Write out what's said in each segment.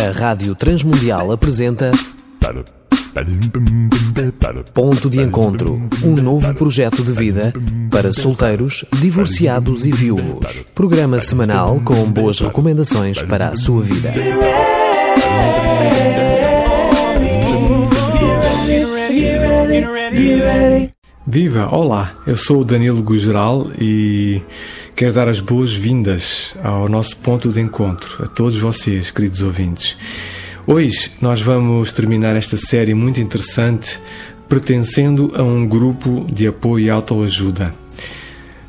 A Rádio Transmundial apresenta Ponto de Encontro, um novo projeto de vida para solteiros, divorciados e viúvos. Programa semanal com boas recomendações para a sua vida. Viva! Olá, eu sou o Danilo Gugeral e quero dar as boas-vindas ao nosso ponto de encontro, a todos vocês, queridos ouvintes. Hoje nós vamos terminar esta série muito interessante pertencendo a um grupo de apoio e autoajuda.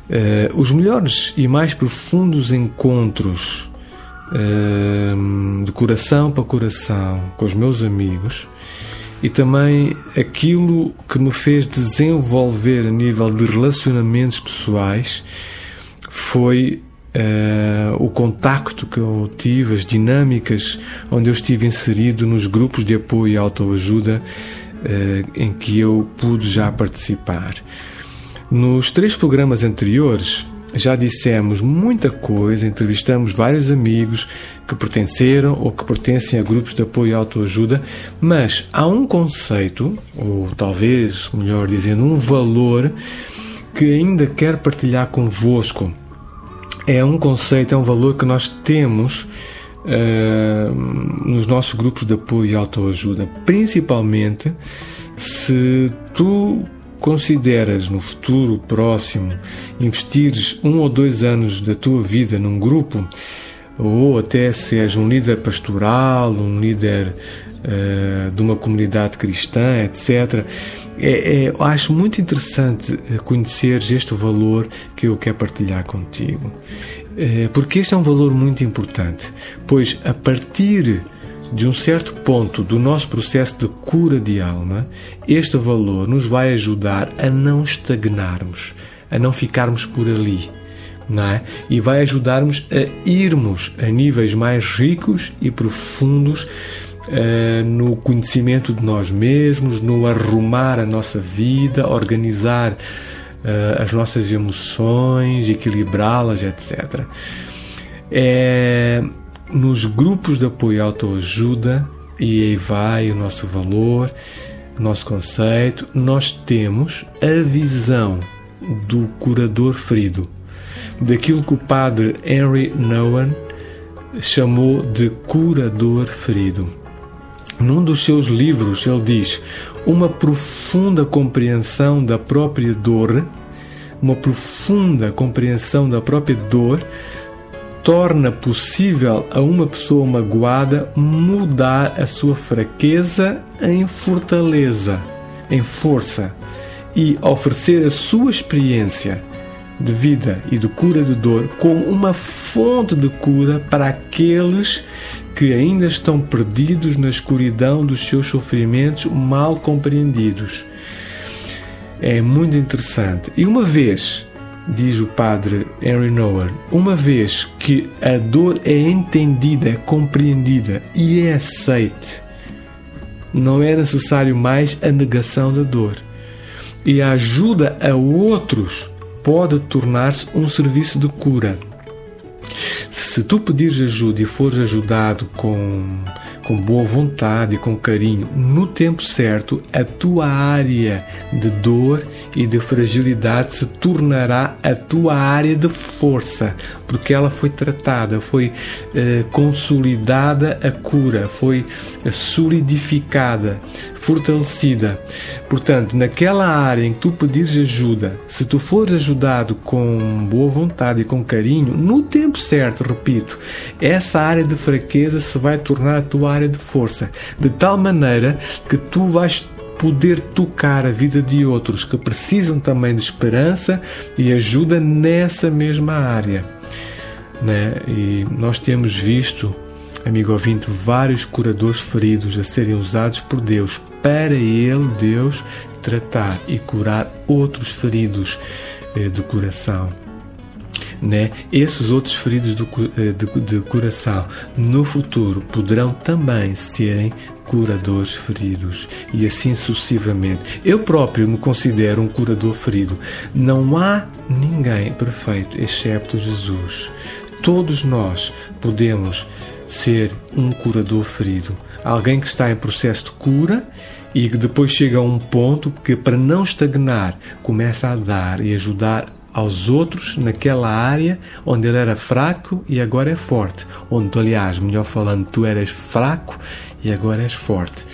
Uh, os melhores e mais profundos encontros uh, de coração para coração com os meus amigos e também aquilo que me fez desenvolver a nível de relacionamentos pessoais foi uh, o contacto que eu tive, as dinâmicas onde eu estive inserido nos grupos de apoio e autoajuda uh, em que eu pude já participar. Nos três programas anteriores, já dissemos muita coisa, entrevistamos vários amigos que pertenceram ou que pertencem a grupos de apoio e autoajuda, mas há um conceito, ou talvez, melhor dizendo, um valor que ainda quero partilhar convosco. É um conceito, é um valor que nós temos uh, nos nossos grupos de apoio e autoajuda, principalmente se tu consideras no futuro próximo investires um ou dois anos da tua vida num grupo, ou até se és um líder pastoral, um líder uh, de uma comunidade cristã, etc., é, é, acho muito interessante conheceres este valor que eu quero partilhar contigo. É, porque este é um valor muito importante, pois a partir de um certo ponto do nosso processo de cura de alma, este valor nos vai ajudar a não estagnarmos, a não ficarmos por ali. Não é? E vai ajudar-nos a irmos a níveis mais ricos e profundos uh, no conhecimento de nós mesmos, no arrumar a nossa vida, organizar uh, as nossas emoções, equilibrá-las, etc. É, nos grupos de apoio à autoajuda, e aí vai o nosso valor, o nosso conceito, nós temos a visão do curador ferido, daquilo que o padre Henry Nouwen chamou de curador ferido. Num dos seus livros, ele diz: uma profunda compreensão da própria dor, uma profunda compreensão da própria dor torna possível a uma pessoa magoada mudar a sua fraqueza em fortaleza, em força e oferecer a sua experiência de vida e de cura de dor como uma fonte de cura para aqueles que ainda estão perdidos na escuridão dos seus sofrimentos mal compreendidos. É muito interessante. E uma vez diz o padre Henry Nouwen, uma vez que a dor é entendida, compreendida e é aceite, não é necessário mais a negação da dor. E a ajuda a outros pode tornar-se um serviço de cura. Se tu pedires ajuda e fores ajudado com com boa vontade e com carinho, no tempo certo, a tua área de dor e de fragilidade se tornará a tua área de força, porque ela foi tratada, foi eh, consolidada a cura, foi eh, solidificada, fortalecida. Portanto, naquela área em que tu pedires ajuda, se tu fores ajudado com boa vontade e com carinho, no tempo certo, repito, essa área de fraqueza se vai tornar a tua área de força, de tal maneira que tu vais poder tocar a vida de outros que precisam também de esperança e ajuda nessa mesma área. Né? E nós temos visto, amigo ouvinte, vários curadores feridos a serem usados por Deus para Ele, Deus, tratar e curar outros feridos eh, do coração né? esses outros feridos do, eh, de, de coração no futuro poderão também serem curadores feridos e assim sucessivamente. Eu próprio me considero um curador ferido. Não há ninguém perfeito excepto Jesus. Todos nós podemos ser um curador ferido. Alguém que está em processo de cura e que depois chega a um ponto que, para não estagnar, começa a dar e ajudar aos outros naquela área onde ele era fraco e agora é forte. Onde, aliás, melhor falando, tu eras fraco e agora és forte.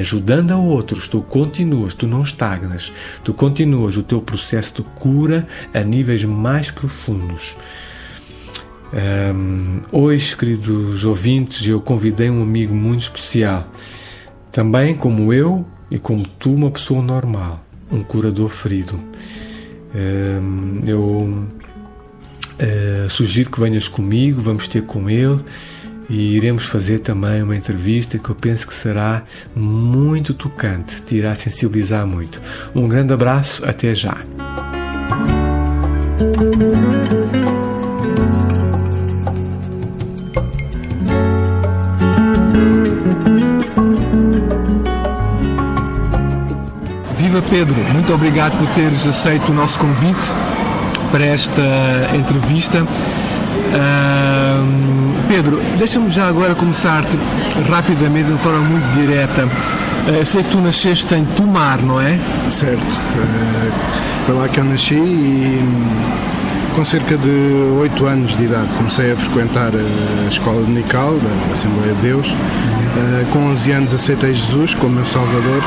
Ajudando a outros, tu continuas, tu não estagnas, tu continuas o teu processo de cura a níveis mais profundos. Um, hoje, queridos ouvintes, eu convidei um amigo muito especial, também como eu e como tu, uma pessoa normal, um curador ferido. Um, eu uh, sugiro que venhas comigo, vamos ter com ele e iremos fazer também uma entrevista que eu penso que será muito tocante, te irá sensibilizar muito. Um grande abraço, até já. Pedro, muito obrigado por teres aceito o nosso convite para esta entrevista. Uh, Pedro, deixa-me já agora começar-te rapidamente, de uma forma muito direta. Uh, sei que tu nasceste em Tomar, não é? Certo. Uh, foi lá que eu nasci e com cerca de 8 anos de idade comecei a frequentar a escola dominical da Assembleia de Deus. Uh, com 11 anos aceitei Jesus como meu Salvador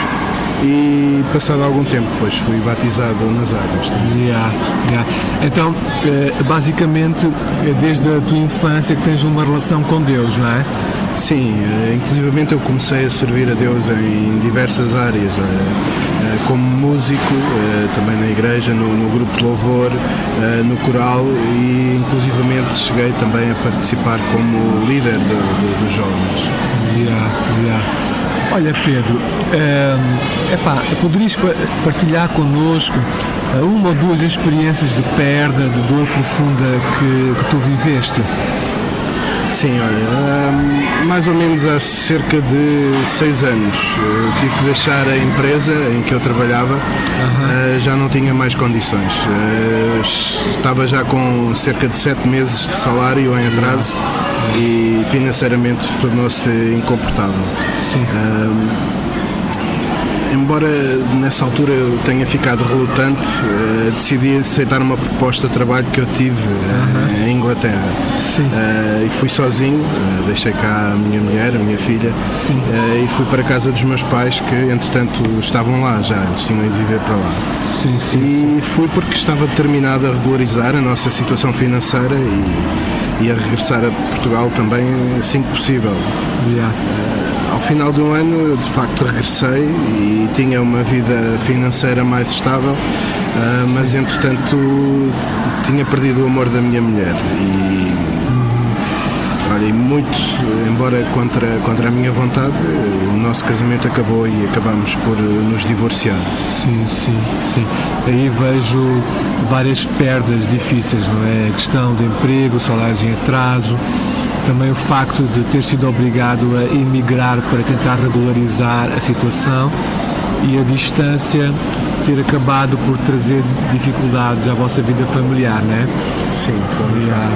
e passado algum tempo depois fui batizado nas águas. Yeah, yeah. Então, eh, basicamente, é desde a tua infância que tens uma relação com Deus, não é? Sim, eh, inclusivamente eu comecei a servir a Deus em diversas áreas, eh, como músico, também na igreja, no, no grupo de louvor, no coral e inclusivamente cheguei também a participar como líder do, do, dos jovens. Yeah, yeah. Olha, Pedro, é epá, poderias partilhar connosco eh, uma ou duas experiências de perda, de dor profunda que, que tu viveste? Sim, olha, um, mais ou menos há cerca de seis anos eu tive que deixar a empresa em que eu trabalhava, uh, já não tinha mais condições. Estava já com cerca de sete meses de salário em atraso e financeiramente tornou-se incomportável. Sim. Um, embora nessa altura eu tenha ficado relutante, uh, decidi aceitar uma proposta de trabalho que eu tive uh, Inglaterra. Uh, e fui sozinho, deixei cá a minha mulher, a minha filha, e fui para a casa dos meus pais que entretanto estavam lá já, eles tinham ido viver para lá. Sim, sim, e fui porque estava determinado a regularizar a nossa situação financeira e, e a regressar a Portugal também assim que possível. Yeah ao final do ano de facto regressei e tinha uma vida financeira mais estável, uh, mas entretanto tinha perdido o amor da minha mulher e olha, muito, embora contra, contra a minha vontade, o nosso casamento acabou e acabamos por nos divorciar. Sim, sim, sim. Aí vejo várias perdas difíceis, não é? A questão de emprego, salários em atraso, também o facto de ter sido obrigado a emigrar para tentar regularizar a situação e a distância ter acabado por trazer dificuldades à vossa vida familiar, não é? Sim, familiar.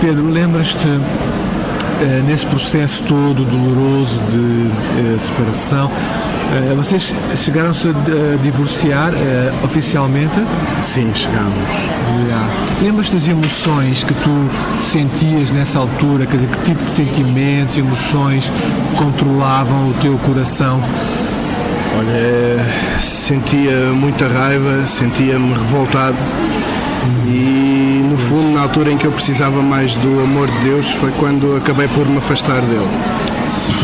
Pedro, lembras-te uh, nesse processo todo doloroso de uh, separação, Uh, vocês chegaram-se a divorciar uh, oficialmente? Sim, chegamos. Yeah. Lembras-te das emoções que tu sentias nessa altura? Quer dizer, que tipo de sentimentos, emoções controlavam o teu coração? Olha, sentia muita raiva, sentia-me revoltado e no fundo na altura em que eu precisava mais do amor de Deus foi quando acabei por me afastar dele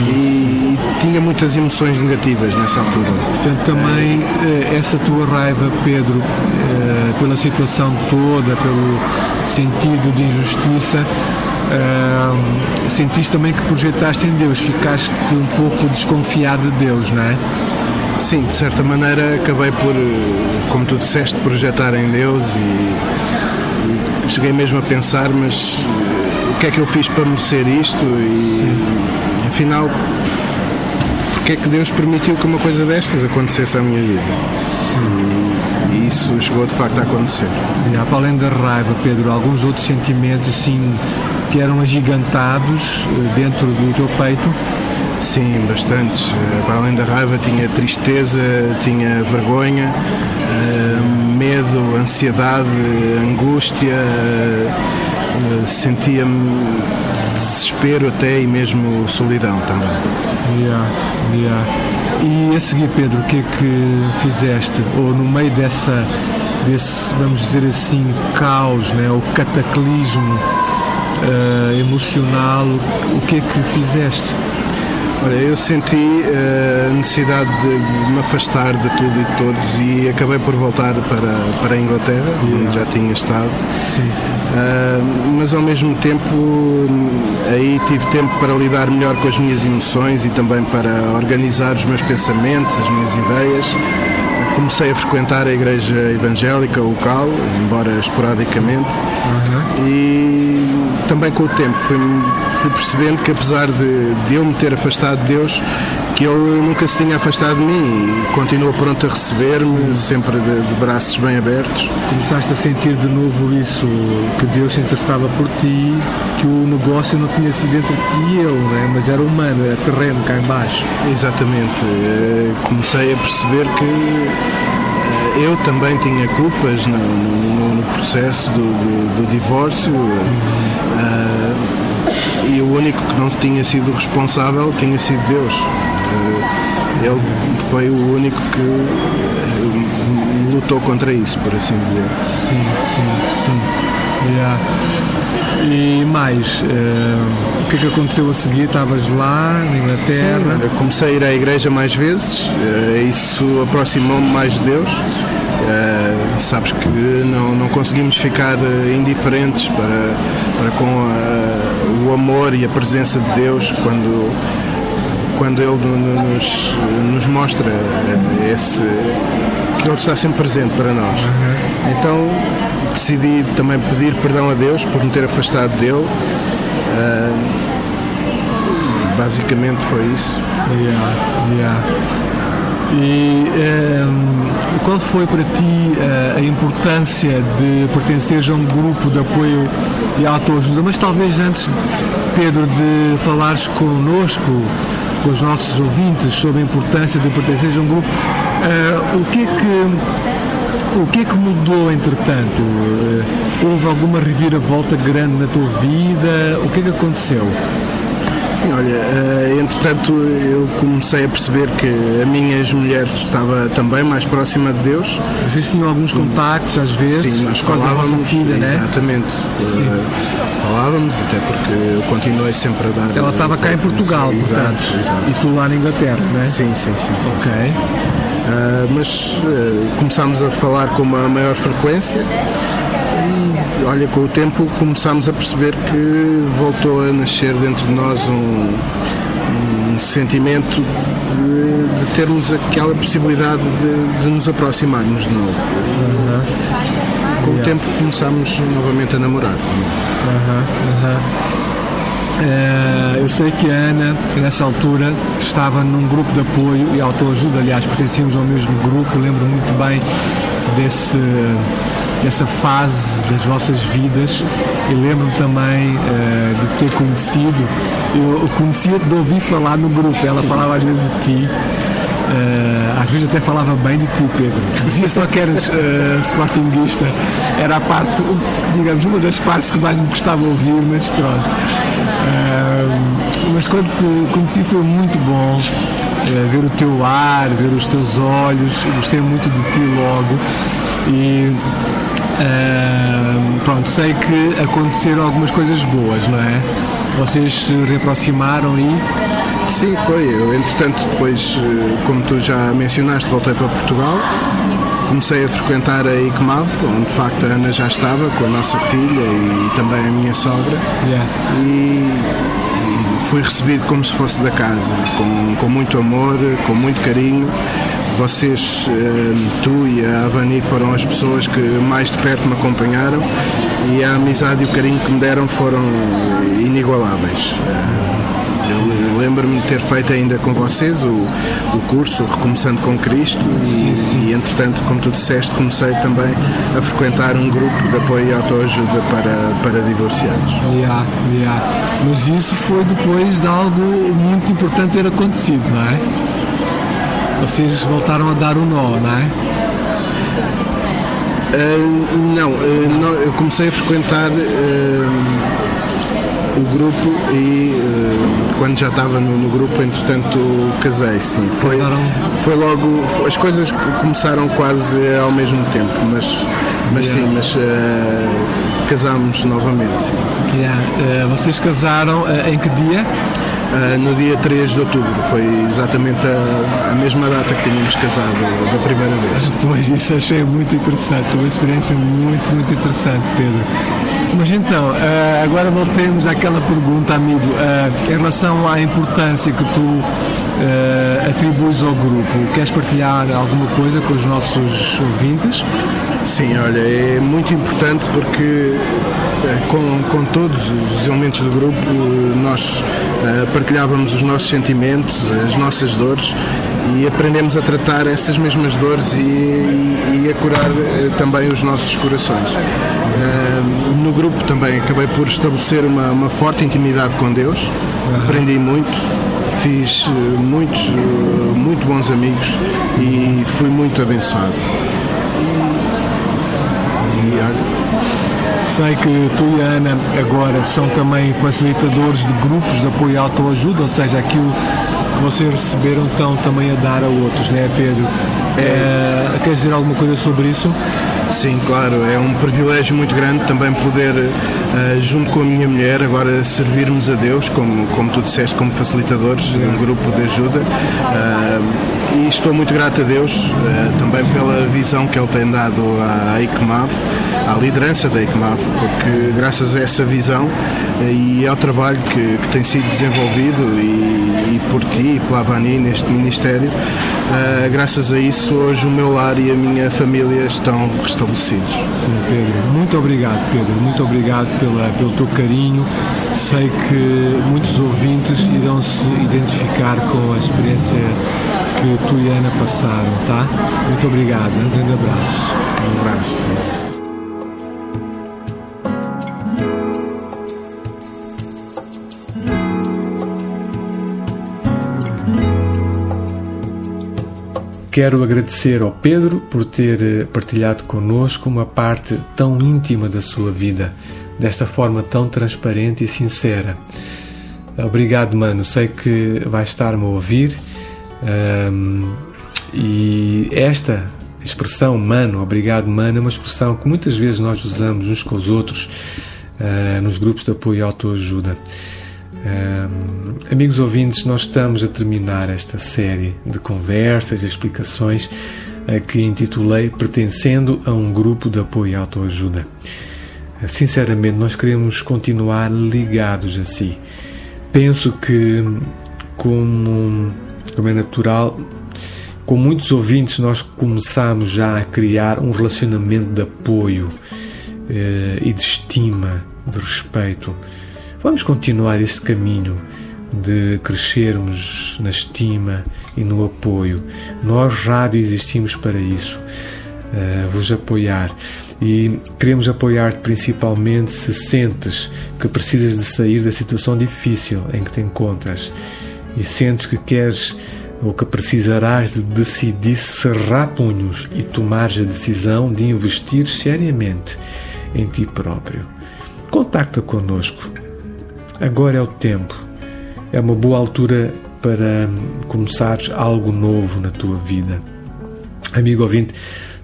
e tinha muitas emoções negativas nessa altura. Portanto, também eh, essa tua raiva, Pedro, eh, pela situação toda, pelo sentido de injustiça, Uh, sentiste também que projetaste em Deus, ficaste um pouco desconfiado de Deus, não é? Sim, de certa maneira acabei por, como tu disseste, projetar em Deus e, e cheguei mesmo a pensar, mas o que é que eu fiz para merecer isto? E Sim afinal, porque é que Deus permitiu que uma coisa destas acontecesse à minha vida? E, isso chegou de facto a acontecer. E, para além da raiva, Pedro, alguns outros sentimentos assim que eram agigantados dentro do teu peito. Sim, bastantes. Para além da raiva, tinha tristeza, tinha vergonha, medo, ansiedade, angústia, sentia-me desespero até e mesmo solidão também. Yeah, yeah. E a seguir, Pedro, o que é que fizeste? Ou no meio dessa, desse, vamos dizer assim, caos, né? o cataclismo uh, emocional, o que é que fizeste? Olha, eu senti eh, a necessidade de, de, me afastar de tudo e de todos e acabei por voltar para, para a Inglaterra, yeah. onde já tinha estado. Uh, mas ao mesmo tempo aí tive tempo para lidar melhor com as minhas emoções e também para organizar os meus pensamentos, as minhas ideias. Comecei a frequentar a igreja evangélica local, embora esporadicamente, uhum. e também com o tempo fui, fui percebendo que apesar de, de, eu me ter afastado de Deus, que Ele nunca se tinha afastado de mim e continua pronto a receber-me, sempre de, de, braços bem abertos. Começaste a sentir de novo isso, que Deus se interessava por ti, que o negócio não tinha sido entre ti e Ele, né? mas era humano, era terreno cá embaixo. Exatamente. Eh, comecei a perceber que eu também tinha culpas no, no, no processo do, do, do divórcio. Uh, e o único que não tinha sido responsável tinha sido Deus. Eh, ele foi o único que eh, lutou contra isso, por assim dizer. Sim, sim, sim. Yeah. E mais, uh, o que é que aconteceu a seguir? Estavas lá, na Inglaterra? Sim, comecei a ir à igreja mais vezes, uh, isso aproximou-me mais de Deus. Uh, sabes que não, não conseguimos ficar indiferentes para, para com a, o amor e a presença de Deus quando quando Ele nos, nos mostra esse, Ele está sempre presente para nós. Então decidi também pedir perdão a Deus por me ter afastado dele. Uh, basicamente foi isso. Yeah, yeah. E um, qual foi para ti uh, a importância de pertenceres a um grupo de apoio e autoajuda? Mas talvez antes, Pedro, de falares connosco com os nossos ouvintes sobre a importância de pertencer a um grupo. Uh, o que é que o que é que mudou entretanto? Uh, houve alguma reviravolta grande na tua vida? O que é que aconteceu? Sim, olha, uh, entretanto eu comecei a perceber que a minha ex-mulher estava também mais próxima de Deus. Existiam alguns contactos às vezes? Sim, nós falávamos, filha, né? exatamente. Sim. Uh, falávamos, até porque eu continuei sempre a dar. Ela estava cá em Portugal, portanto. Exato, exato. E tu lá na Inglaterra, não é? Sim, sim, sim. sim ok. Uh, mas uh, começámos a falar com uma maior frequência e, olha, com o tempo começámos a perceber que voltou a nascer dentro de nós um, um sentimento de, de, termos aquela possibilidade de, de, nos aproximarmos de novo. Uhum. Com yeah. o tempo começámos novamente a namorar. Uhum, uhum. Eu sei que a Ana, nessa altura, estava num grupo de apoio e autoajuda, aliás, pertencíamos ao mesmo grupo, lembro muito bem desse, dessa fase das vossas vidas e lembro-me também uh, de ter conhecido, eu conhecia de ouvir falar no grupo, ela falava às vezes de ti. Uh, às vezes até falava bem de ti, Pedro. Dizia só que eras uh, sportinguista. Era a parte, digamos, uma das partes que mais me gostava de ouvir, mas pronto. Uh, mas quando te conheci foi muito bom. ver o teu ar, ver os teus olhos, gostei muito de ti logo e pronto, sei que aconteceram algumas coisas boas, não é? Vocês se reaproximaram e Sim, foi. Eu, entretanto, depois, eh, como tu já mencionaste, voltei para Portugal. Comecei a frequentar a ICMAV, onde de facto a Ana já estava com a nossa filha e também a minha sogra. E, fui recebido como se fosse da casa, com, com muito amor, com muito carinho. Vocês, eh, tu e a Avani foram as pessoas que mais de perto me acompanharam e a amizade e o carinho que me deram foram inigualáveis. Eh, eu lembro-me de ter feito ainda com vocês o, o curso Recomeçando com Cristo e, e, entretanto, como tu disseste, comecei também a frequentar um grupo de apoio e autoajuda para, para divorciados. Yeah, yeah. Mas isso foi depois de algo muito importante ter acontecido, não é? Vocês voltaram a dar o um nó, não é? Uh, não, uh, não, eu comecei a frequentar uh, o grupo e quando já estava no, no, grupo, entretanto, casei, sim. Foi, foi logo. As coisas começaram quase ao mesmo tempo, mas, mas yeah. sim, mas casámos novamente. Sim. Yeah. vocês casaram em que dia? Uh, no dia 3 de outubro. Foi exatamente a, a, mesma data que tínhamos casado da primeira vez. Pois, isso achei muito interessante, uma experiência muito, muito interessante, Pedro. Mas então, uh, agora voltemos àquela pergunta, amigo, uh, em relação à importância que tu atribuis ao grupo. Queres partilhar alguma coisa com os nossos ouvintes? Sim, olha, é muito importante porque com, com todos os elementos do grupo nós partilhávamos os nossos sentimentos, as nossas dores e aprendemos a tratar essas mesmas dores e, e, e a curar também os nossos corações. No grupo também acabei por estabelecer uma, uma forte intimidade com Deus, aprendi muito, fiz muitos, muito bons amigos e fui muito abençoado. E olha. Sei que tu e a Ana agora são também facilitadores de grupos de apoio à autoajuda, ou seja, aquilo que vocês receberam estão também a dar a outros, não é, Pedro? É. Uh, queres dizer alguma coisa sobre isso? Sim, claro, é um privilégio muito grande também poder, uh, junto com a minha mulher, agora servirmos a Deus, como, como tu disseste, como facilitadores de um grupo de ajuda. Uh, e estou muito grato a Deus uh, também pela visão que Ele tem dado à ICMAV, à liderança da ICMAV, porque graças a essa visão e ao trabalho que, que tem sido desenvolvido e, e, por ti e pela Avani neste Ministério, graças a isso hoje o meu lar e a minha família estão estabelecidos. Sim, Pedro. Muito obrigado, Pedro. Muito obrigado pela, pelo teu carinho. Sei que muitos ouvintes irão se identificar com a experiência que tu e Ana passaram, tá? Muito obrigado. Um grande abraço. Um abraço. Quero agradecer ao Pedro por ter eh, partilhado connosco uma parte tão íntima da sua vida, desta forma tão transparente e sincera. Obrigado, mano. Sei que vai estar-me a ouvir. Um, e esta expressão, mano, obrigado, mano, é uma expressão que muitas vezes nós usamos uns com os outros uh, nos grupos de apoio e autoajuda. Um, amigos ouvintes, nós estamos a terminar esta série de conversas e explicações uh, que intitulei Pertencendo a um grupo de apoio e autoajuda. Sinceramente, nós queremos continuar ligados a si. Penso que, como, como é natural, com muitos ouvintes, nós começamos já a criar um relacionamento de apoio eh, e de estima, de respeito Vamos continuar este caminho de crescermos na estima e no apoio. Nós, rádio, existimos para isso, uh, vos apoiar. E queremos apoiar-te principalmente se sentes que precisas de sair da situação difícil em que te encontras e sentes que queres ou que precisarás de decidir cerrar punhos e tomares a decisão de investir seriamente em ti próprio. Contacta connosco Agora é o tempo. É uma boa altura para começares algo novo na tua vida. Amigo ouvinte,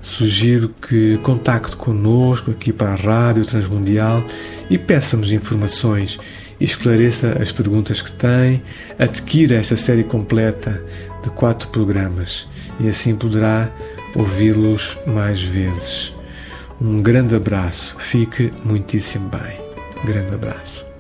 sugiro que contacte connosco aqui para a Rádio Transmundial e peça-nos informações esclareça as perguntas que tem, adquira esta série completa de quatro programas e assim poderá ouvi-los mais vezes. Um grande abraço, fique muitíssimo bem. Grande abraço.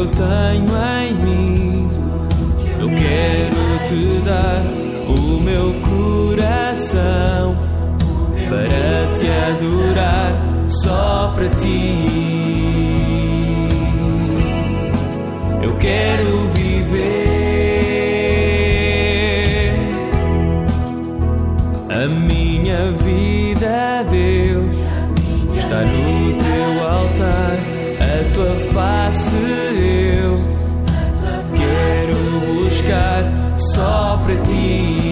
Eu tenho em mim. Eu quero te dar o meu coração para te adorar só para ti. Eu quero viver a minha vida, Deus, está no teu tua face eu quero buscar só para ti.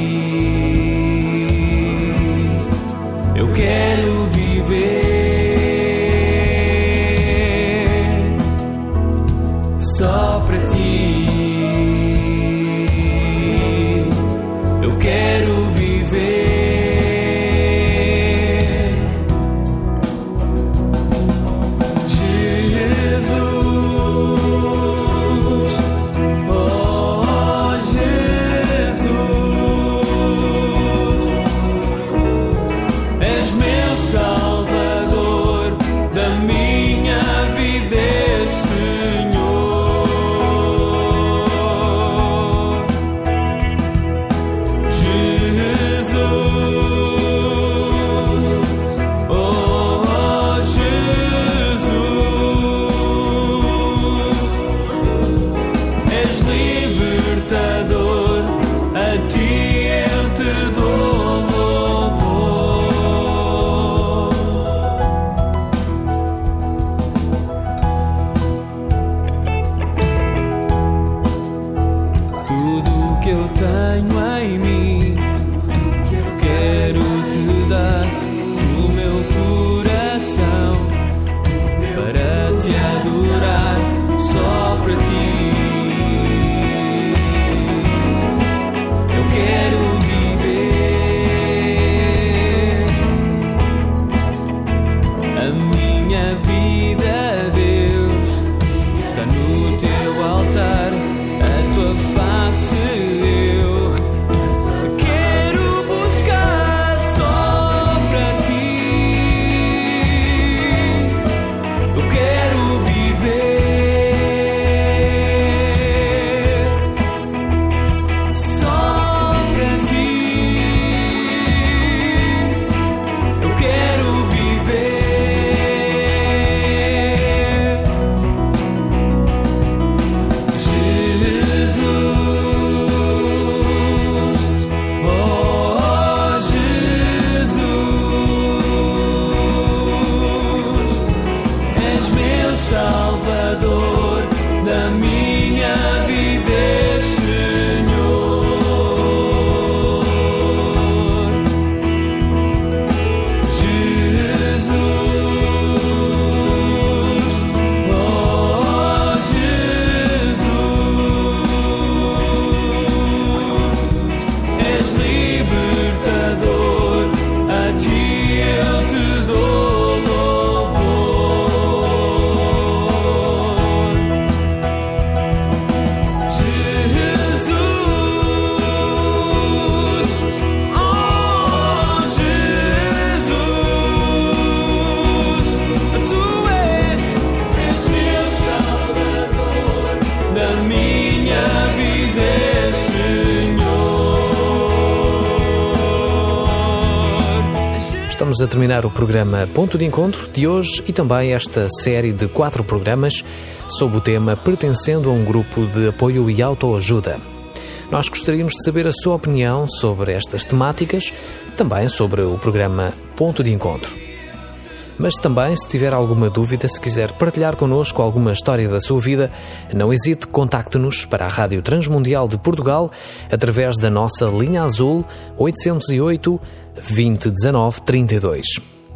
Estamos a terminar o programa Ponto de Encontro de hoje e também esta série de quatro programas sob o tema Pertencendo a um grupo de apoio e autoajuda. Nós gostaríamos de saber a sua opinião sobre estas temáticas, também sobre o programa Ponto de Encontro. Mas também, se tiver alguma dúvida, se quiser partilhar connosco alguma história da sua vida, não hesite, contacte-nos para a Rádio Transmundial de Portugal através da nossa linha azul 808 2019 32.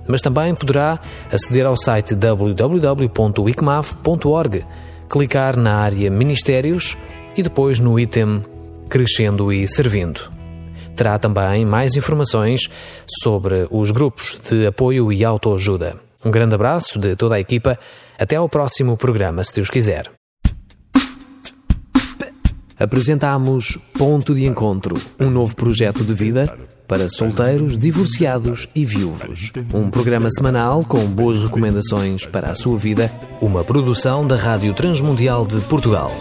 Mas também poderá aceder ao site www.wicmaf.org, clicar na área Ministérios e depois no item Crescendo e Servindo. Terá também mais informações sobre os grupos de apoio e autoajuda. Um grande abraço de toda a equipa. Até ao próximo programa, se Deus quiser. Apresentamos Ponto de Encontro, um novo projeto de vida para solteiros, divorciados e viúvos. Um programa semanal com boas recomendações para a sua vida, uma produção da Rádio Transmundial de Portugal.